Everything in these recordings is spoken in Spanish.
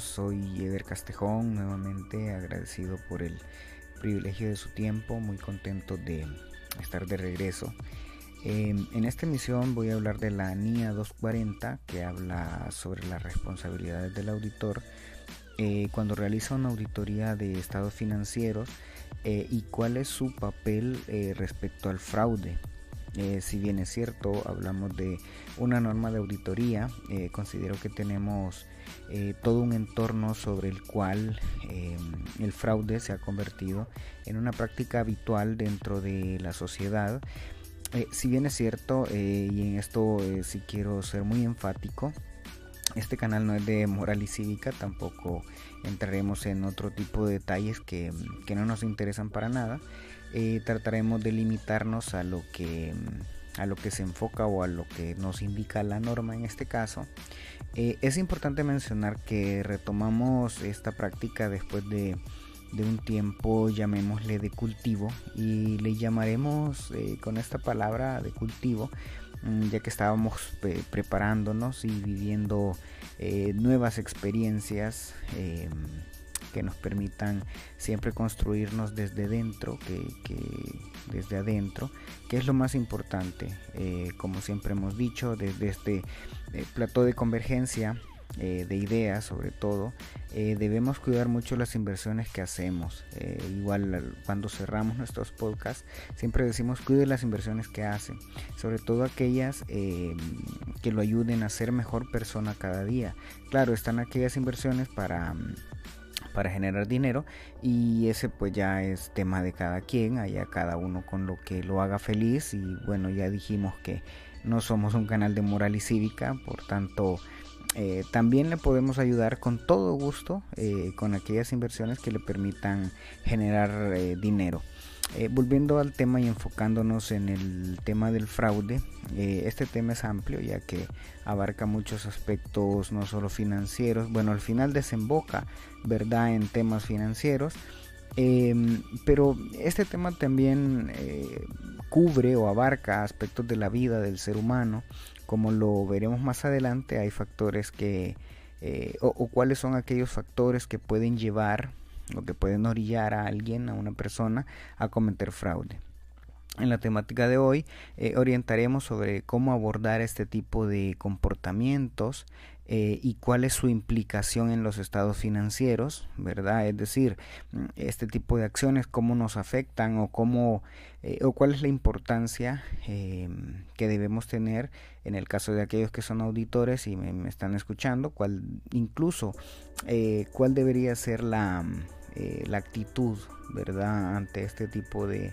Soy Eder Castejón, nuevamente agradecido por el privilegio de su tiempo, muy contento de estar de regreso. Em, en esta emisión voy a hablar de la NIA 240 que habla sobre las responsabilidades del auditor eh, cuando realiza una auditoría de estados financieros eh, y cuál es su papel eh, respecto al fraude. Si bien es cierto, hablamos de una norma de auditoría, considero que tenemos eh, todo un entorno sobre el cual em, el fraude se ha convertido en una práctica habitual dentro de la sociedad. Eh, si bien es cierto, eh, y en esto sí quiero ser muy enfático, este canal no es de moral y cívica, tampoco entraremos en otro tipo de detalles que, que no nos interesan para nada. trataremos de limitarnos a lo que a lo que se enfoca o a lo que nos indica la norma en este caso. Eh, es importante mencionar que retomamos esta práctica después de, un tiempo, llamémosle de cultivo, y le llamaremos eh, con esta palabra de cultivo, ya que estábamos preparándonos y viviendo eh, nuevas experiencias em, que nos permitan siempre construirnos desde dentro, que, desde adentro, que es lo más importante, eh, como siempre hemos dicho, desde este eh, plató de convergencia eh, de ideas sobre todo, debemos cuidar mucho las inversiones que hacemos. igual cuando cerramos nuestros podcasts, siempre decimos cuide las inversiones que hacen, sobre todo aquellas que lo ayuden a ser mejor persona cada día. Claro, están aquellas inversiones para para generar dinero y ese pues ya es tema de cada quien, allá cada uno con lo que lo haga feliz y bueno ya dijimos que no somos un canal de moral y cívica, por tanto eh, también le podemos ayudar con todo gusto eh, con aquellas inversiones que le permitan generar eh, dinero. Volviendo al tema y enfocándonos en el tema del fraude, este tema es amplio ya que abarca muchos aspectos no solo financieros, bueno al final desemboca verdad en temas financieros, em, pero este tema también cubre o abarca aspectos de la vida del ser humano, como lo veremos más adelante hay factores que o cuáles son aquellos factores que pueden llevar lo que pueden orillar a alguien, a una persona, a cometer fraude. En la temática de hoy eh, orientaremos sobre cómo abordar este tipo de comportamientos eh, y cuál es su implicación en los estados financieros, ¿verdad? Es decir, mm, este tipo de acciones, cómo nos afectan o cómo eh, o cuál es la importancia em, que debemos tener en el caso de aquellos que son auditores y me, están escuchando, cuál incluso cuál debería ser la la actitud, ¿verdad?, ante este tipo de,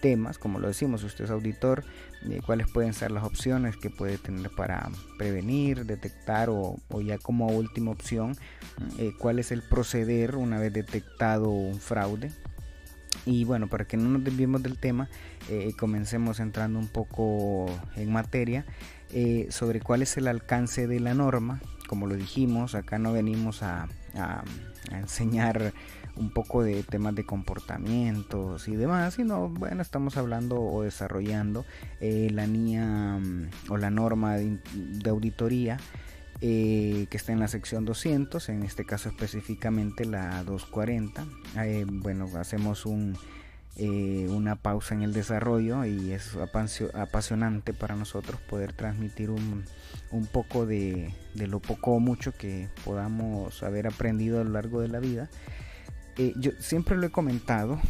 temas, como lo decimos, usted es auditor, eh, cuáles pueden ser las opciones que puede tener para prevenir, detectar o, ya como última opción, eh, cuál es el proceder una vez detectado un fraude. Y bueno, para que no nos desviemos del tema, comencemos entrando un poco en materia sobre cuál es el alcance de la norma. Como lo dijimos, acá no venimos a enseñar un poco de temas de comportamientos y demás, sino bueno, estamos hablando o desarrollando eh, la NIA mm, o la norma de, auditoría eh, que está en la sección 200, en este caso específicamente la 240. Eh, bueno, hacemos un, una pausa en el desarrollo y es apasionante para nosotros poder transmitir un, un poco de, de, lo poco o mucho que podamos haber aprendido a lo largo de la vida eh, yo siempre lo he comentado,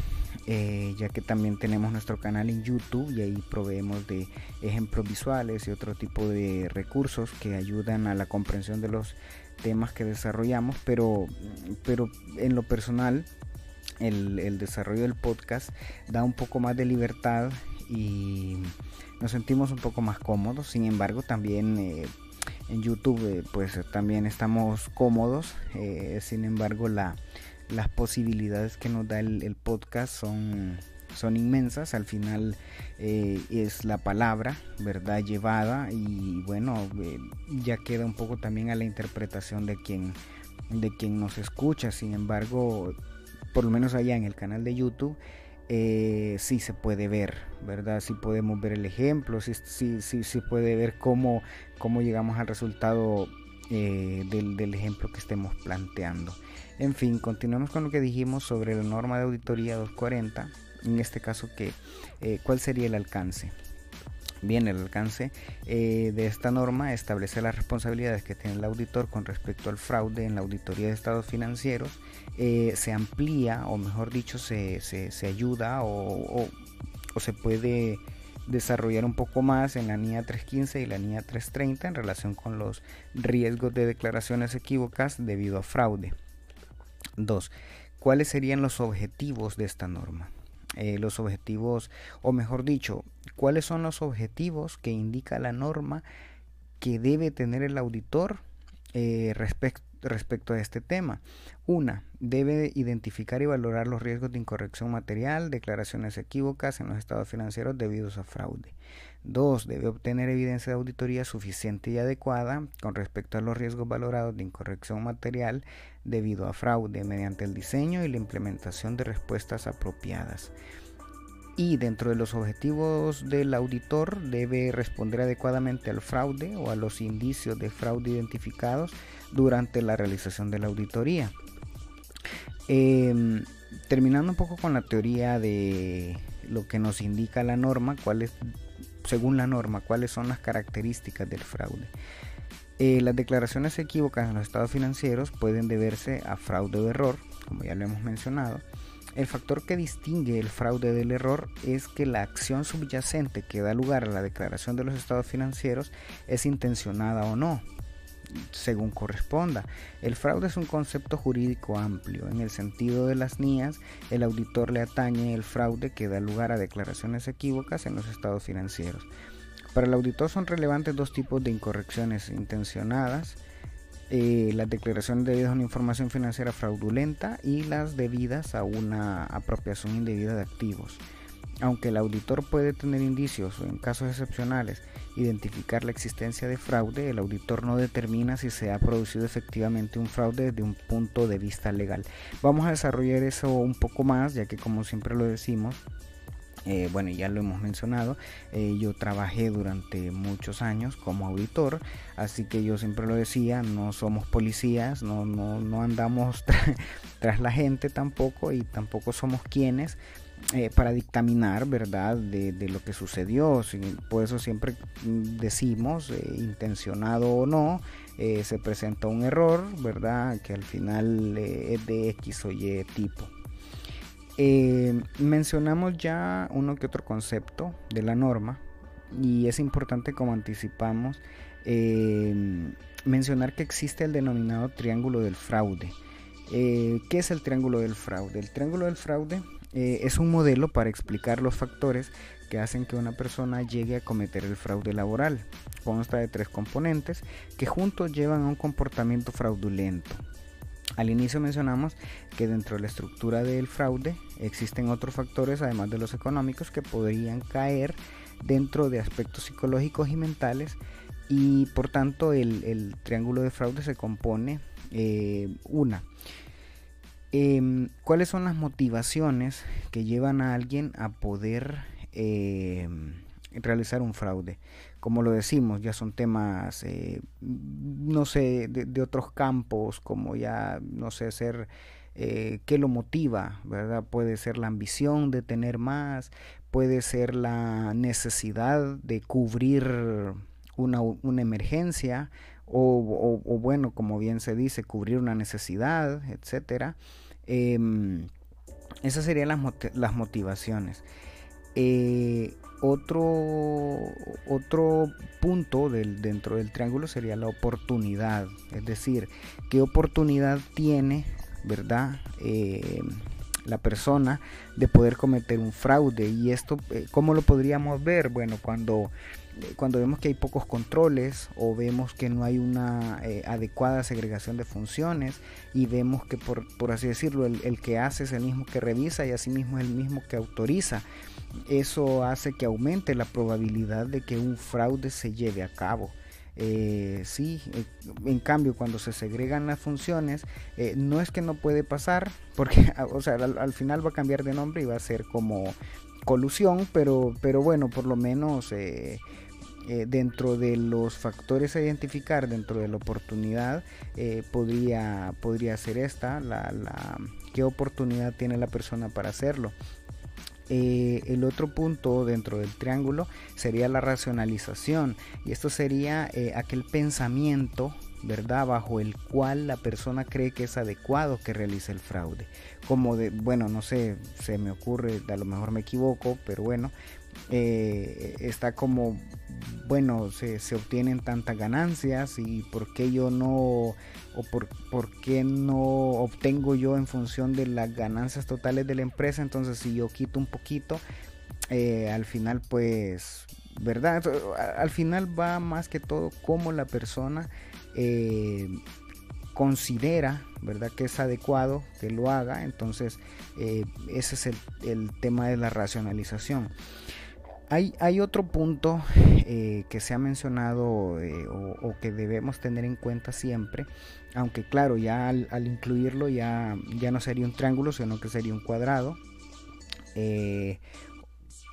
eh, ya que también tenemos nuestro canal en YouTube y ahí proveemos de ejemplos visuales y otro tipo de recursos que ayudan a la comprensión de los temas que desarrollamos, pero, pero en lo personal el, desarrollo del podcast da un poco más de libertad y nos sentimos un poco más cómodos, sin embargo también... Eh, en YouTube pues también estamos cómodos, sin embargo la, las posibilidades que nos da el, podcast son, son inmensas. Al final eh, es la palabra, ¿verdad? Llevada y bueno, eh, ya queda un poco también a la interpretación de quien, de quien nos escucha. Sin embargo, por lo menos allá en el canal de YouTube, eh, sí se puede ver, ¿verdad? Sí podemos ver el ejemplo, sí, sí, sí, puede ver cómo, cómo llegamos al resultado eh, del, ejemplo que estemos planteando. En fin, continuamos con lo que dijimos sobre la norma de auditoría 240. En este caso, que, eh, ¿cuál sería el alcance? Bien, el alcance eh, de esta norma establece las responsabilidades que tiene el auditor con respecto al fraude en la auditoría de estados financieros. se amplía, o mejor dicho, se, se, ayuda o, o se puede desarrollar un poco más en la NIA 315 y la NIA 330 en relación con los riesgos de declaraciones equívocas debido a fraude. 2. ¿Cuáles serían los objetivos de esta norma? Eh, los objetivos, o mejor dicho, cuáles son los objetivos que indica la norma que debe tener el auditor eh, respecto respecto a este tema. Una, debe identificar y valorar los riesgos de incorrección material, declaraciones equívocas en los estados financieros debidos a fraude. Dos, debe obtener evidencia de auditoría suficiente y adecuada con respecto a los riesgos valorados de incorrección material debido a fraude mediante el diseño y la implementación de respuestas apropiadas y dentro de los objetivos del auditor debe responder adecuadamente al fraude o a los indicios de fraude identificados durante la realización de la auditoría. Em, terminando un poco con la teoría de lo que nos indica la norma, cuáles, según la norma, cuáles son las características del fraude. Eh, las declaraciones equívocas en los estados financieros pueden deberse a fraude o error, como ya lo hemos mencionado, el factor que distingue el fraude del error es que la acción subyacente que da lugar a la declaración de los estados financieros es intencionada o no, según corresponda. El fraude es un concepto jurídico amplio. En el sentido de las NIAS, el auditor le atañe el fraude que da lugar a declaraciones equívocas en los estados financieros. Para el auditor son relevantes dos tipos de incorrecciones intencionadas eh, las declaraciones debidas a una información financiera fraudulenta y las debidas a una apropiación indebida de activos. Aunque el auditor puede tener indicios o en casos excepcionales identificar la existencia de fraude, el auditor no determina si se ha producido efectivamente un fraude desde un punto de vista legal. Vamos a desarrollar eso un poco más, ya que como siempre lo decimos, eh, bueno, ya lo hemos mencionado, eh, yo trabajé durante muchos años como auditor, así que yo siempre lo decía, no somos policías, no, no, no andamos tras la gente tampoco y tampoco somos quienes eh, para dictaminar, ¿verdad?, de, de, lo que sucedió. Por eso siempre decimos, intencionado o no, se presenta un error, ¿verdad?, que al final es de X o Y tipo. Eh, mencionamos ya uno que otro concepto de la norma y es importante como anticipamos eh, mencionar que existe el denominado triángulo del fraude. Eh, ¿Qué es el triángulo del fraude? El triángulo del fraude es un modelo para explicar los factores que hacen que una persona llegue a cometer el fraude laboral. Consta de tres componentes que juntos llevan a un comportamiento fraudulento. Al inicio mencionamos que dentro de la estructura del fraude existen otros factores, además de los económicos, que podrían caer dentro de aspectos psicológicos y mentales y por tanto el, triángulo de fraude se compone eh, una. Em, ¿Cuáles son las motivaciones que llevan a alguien a poder em, realizar un fraude? Como lo decimos, ya son temas, eh, no sé, de, otros campos, como ya, no sé, ser, eh, qué lo motiva, ¿verdad? Puede ser la ambición de tener más, puede ser la necesidad de cubrir una, una emergencia, o, bueno, como bien se dice, cubrir una necesidad, etcétera. Em, esas serían las, las motivaciones. Eh, otro, otro punto dentro del triángulo sería la oportunidad, es decir, qué oportunidad tiene, ¿verdad? Eh, la persona de poder cometer un fraude y esto eh, cómo lo podríamos ver bueno cuando cuando vemos que hay pocos controles o vemos que no hay una eh, adecuada segregación de funciones y vemos que por, por así decirlo el, el, que hace es el mismo que revisa y asimismo es el mismo que autoriza eso hace que aumente la probabilidad de que un fraude se lleve a cabo. Eh, sí, eh, en cambio cuando se segregan las funciones, eh, no es que no puede pasar, porque o sea, al, final va a cambiar de nombre y va a ser como colusión, pero, pero bueno, por lo menos eh, dentro de los factores a identificar, dentro de la oportunidad, eh, podría, podría ser esta, la, la, qué oportunidad tiene la persona para hacerlo. Eh, el otro punto dentro del triángulo sería la racionalización y esto sería aquel pensamiento ¿verdad? Bajo el cual la persona cree que es adecuado que realice el fraude. Como de, bueno, no sé, se me ocurre, a lo mejor me equivoco, pero bueno, eh, está como, bueno, se, obtienen tantas ganancias y por qué yo no, o por, por, qué no obtengo yo en función de las ganancias totales de la empresa, entonces si yo quito un poquito, eh, al final pues, ¿verdad? Al final va más que todo como la persona eh, considera verdad que es adecuado que lo haga entonces ese es el, tema de la racionalización hay, hay otro punto eh, que se ha mencionado eh, o, que debemos tener en cuenta siempre, aunque claro, ya al, incluirlo ya, ya no sería un triángulo, sino que sería un cuadrado.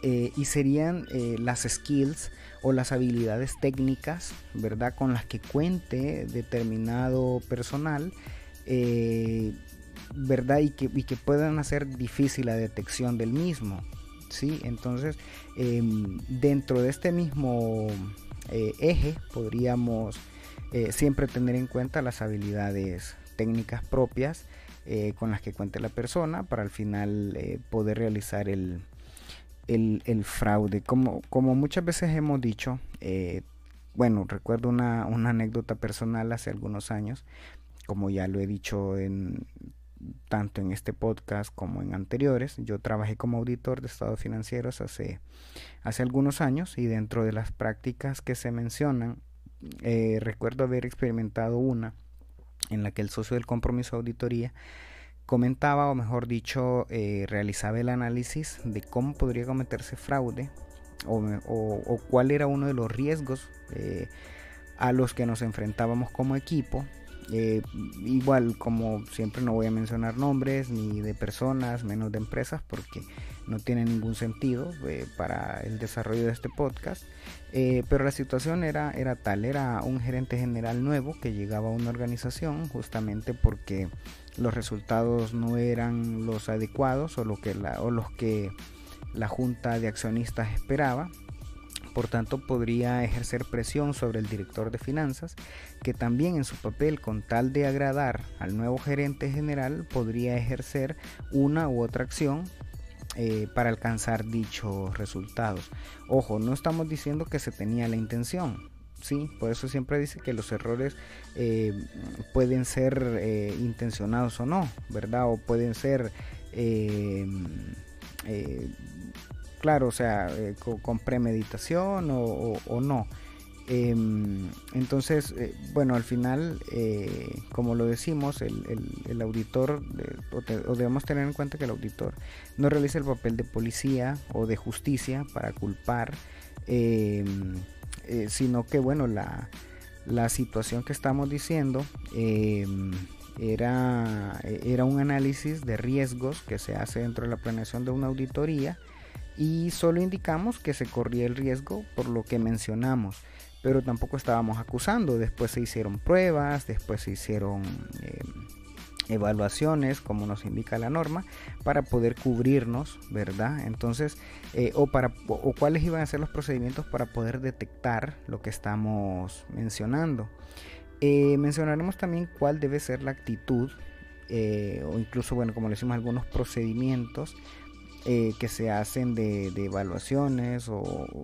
Eh, y serían las skills o las habilidades técnicas, ¿verdad? Con las que cuente determinado personal, ¿verdad? Y que, y que puedan hacer difícil la detección del mismo. ¿sí? Entonces, em, dentro de este mismo eh, eje podríamos eh, siempre tener en cuenta las habilidades técnicas propias eh, con las que cuente la persona para al final poder realizar el, el, fraude. Como, como muchas veces hemos dicho, bueno, recuerdo una, una anécdota personal hace algunos años, como ya lo he dicho en tanto en este podcast como en anteriores. Yo trabajé como auditor de estados financieros hace, hace algunos años y dentro de las prácticas que se mencionan, eh, recuerdo haber experimentado una en la que el socio del compromiso de auditoría comentaba, o mejor dicho, eh, realizaba el análisis de cómo podría cometerse fraude o, o, cuál era uno de los riesgos eh, a los que nos enfrentábamos como equipo eh, igual, como siempre, no voy a mencionar nombres ni de personas, menos de empresas, porque no tiene ningún sentido para el desarrollo de este podcast. Pero la situación era, era tal, era un gerente general nuevo que llegaba a una organización justamente porque los resultados no eran los adecuados o, que la, o los que la junta de accionistas esperaba por tanto podría ejercer presión sobre el director de finanzas, que también en su papel con tal de agradar al nuevo gerente general podría ejercer una u otra acción eh, para alcanzar dichos resultados. Ojo, no estamos diciendo que se tenía la intención, sí, por eso siempre dice que los errores eh, pueden ser eh, intencionados o no, ¿verdad? O pueden ser claro, o sea, eh, con, premeditación o, no. Em, entonces, eh, bueno, al final, eh, como lo decimos, el, auditor, o, debemos tener en cuenta que el auditor no realiza el papel de policía o de justicia para culpar, em, sino que, bueno, la, la, situación que estamos diciendo em, era, era un análisis de riesgos que se hace dentro de la planeación de una auditoría y solo indicamos que se corría el riesgo por lo que mencionamos, pero tampoco estábamos acusando. Después se hicieron pruebas, después se hicieron eh, evaluaciones, como nos indica la norma, para poder cubrirnos, ¿verdad? Entonces, eh, o, para, o cuáles iban a ser los procedimientos para poder detectar lo que estamos mencionando. Eh, mencionaremos también cuál debe ser la actitud o incluso, bueno, como le decimos, algunos procedimientos eh, que se hacen de, evaluaciones o,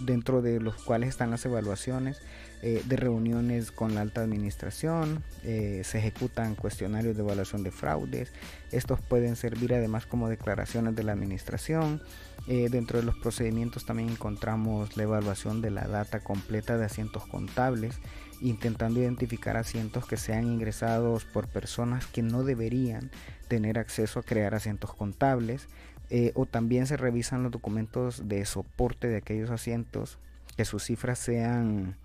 dentro de los cuales están las evaluaciones eh, de reuniones con la alta administración, eh, se ejecutan cuestionarios de evaluación de fraudes, estos pueden servir además como declaraciones de la administración, dentro de los procedimientos también encontramos la evaluación de la data completa de asientos contables, intentando identificar asientos que sean ingresados por personas que no deberían tener acceso a crear asientos contables, eh, o también se revisan los documentos de soporte de aquellos asientos que sus cifras sean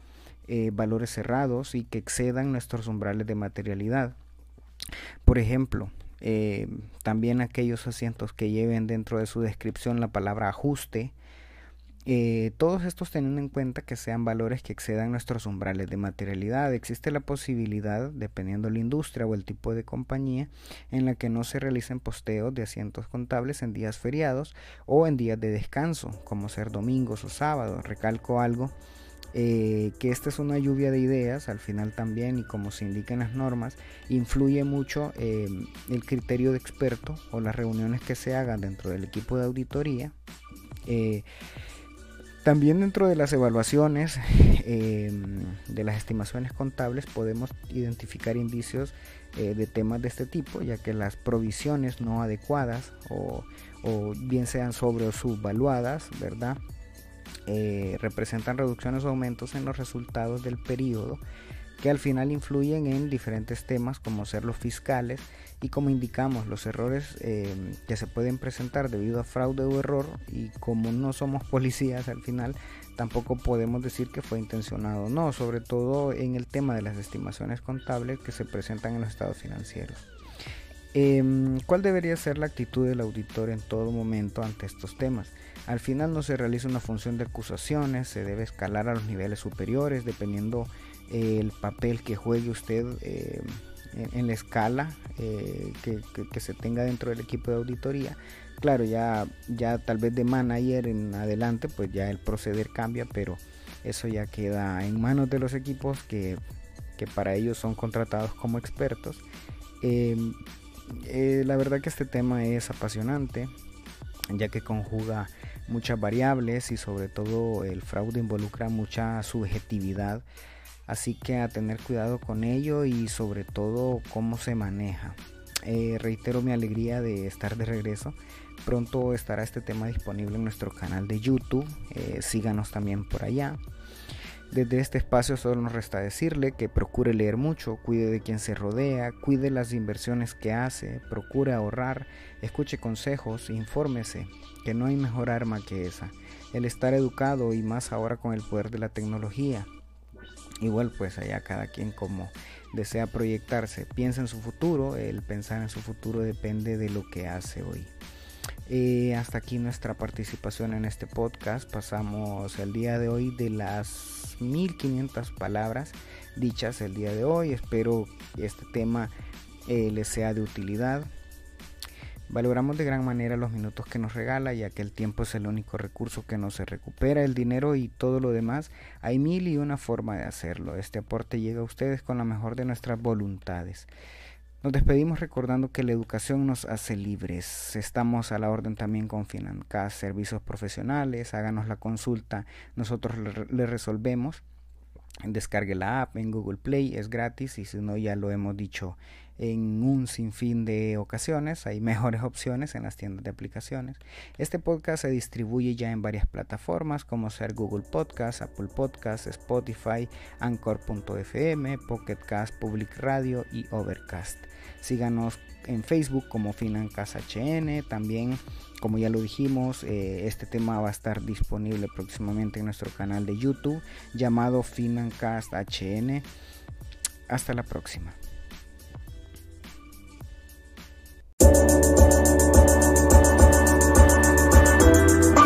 eh, valores cerrados y que excedan nuestros umbrales de materialidad. Por ejemplo, eh, también aquellos asientos que lleven dentro de su descripción la palabra ajuste Eh, todos estos teniendo en cuenta que sean valores que excedan nuestros umbrales de materialidad. Existe la posibilidad, dependiendo de la industria o el tipo de compañía, en la que no se realicen posteos de asientos contables en días feriados o en días de descanso, como ser domingos o sábados. Recalco algo. Eh, que esta es una lluvia de ideas al final también y como se indica en las normas influye mucho eh, el criterio de experto o las reuniones que se hagan dentro del equipo de auditoría también dentro de las evaluaciones de las estimaciones contables podemos identificar indicios eh, de temas de este tipo, ya que las provisiones no adecuadas o, bien sean sobre o subvaluadas, ¿verdad? Eh, representan reducciones o aumentos en los resultados del periodo que al final influyen en diferentes temas como ser los fiscales y como indicamos los errores eh, que se pueden presentar debido a fraude o error y como no somos policías al final tampoco podemos decir que fue intencionado no sobre todo en el tema de las estimaciones contables que se presentan en los estados financieros em, ¿Cuál debería ser la actitud del auditor en todo momento ante estos temas? Al final no se realiza una función de acusaciones, se debe escalar a los niveles superiores dependiendo el papel que juegue usted eh, en, la escala eh, que, se tenga dentro del equipo de auditoría. Claro, ya, ya tal vez de manager en adelante, pues ya el proceder cambia, pero eso ya queda en manos de los equipos que, para ellos son contratados como expertos. Em, eh, la verdad que este tema es apasionante, ya que conjuga muchas variables y sobre todo el fraude involucra mucha subjetividad Así que a tener cuidado con ello y sobre todo cómo se maneja. Eh, reitero mi alegría de estar de regreso. Pronto estará este tema disponible en nuestro canal de YouTube. Eh, síganos también por allá. Desde este espacio solo nos resta decirle que procure leer mucho, cuide de quien se rodea, cuide las inversiones que hace, procure ahorrar, escuche consejos, infórmese, que no hay mejor arma que esa, el estar educado y más ahora con el poder de la tecnología. Igual pues allá cada quien como desea proyectarse, piensa en su futuro, el pensar en su futuro depende de lo que hace hoy. Hasta aquí nuestra participación en este podcast. Pasamos el día de hoy de las 1500 palabras dichas el día de hoy. Espero que este tema eh, les sea de utilidad. Valoramos de gran manera los minutos que nos regala, ya que el tiempo es el único recurso que no se recupera, el dinero y todo lo demás. Hay mil y una forma de hacerlo. Este aporte llega a ustedes con la mejor de nuestras voluntades. Nos despedimos recordando que la educación nos hace libres. Estamos a la orden también con Financas, servicios profesionales. Háganos la consulta, nosotros le resolvemos. Descargue la app en Google Play, es gratis y si no ya lo hemos dicho en un sinfín de ocasiones. Hay mejores opciones en las tiendas de aplicaciones. Este podcast se distribuye ya en varias plataformas como ser Google Podcast, Apple Podcast, Spotify, Anchor.fm, Pocket Cast, Public Radio y Overcast. Síganos en Facebook como Financast HN. También, como ya lo dijimos, eh, este tema va a estar disponible próximamente en nuestro canal de YouTube llamado Financast HN. Hasta la próxima. Thank you.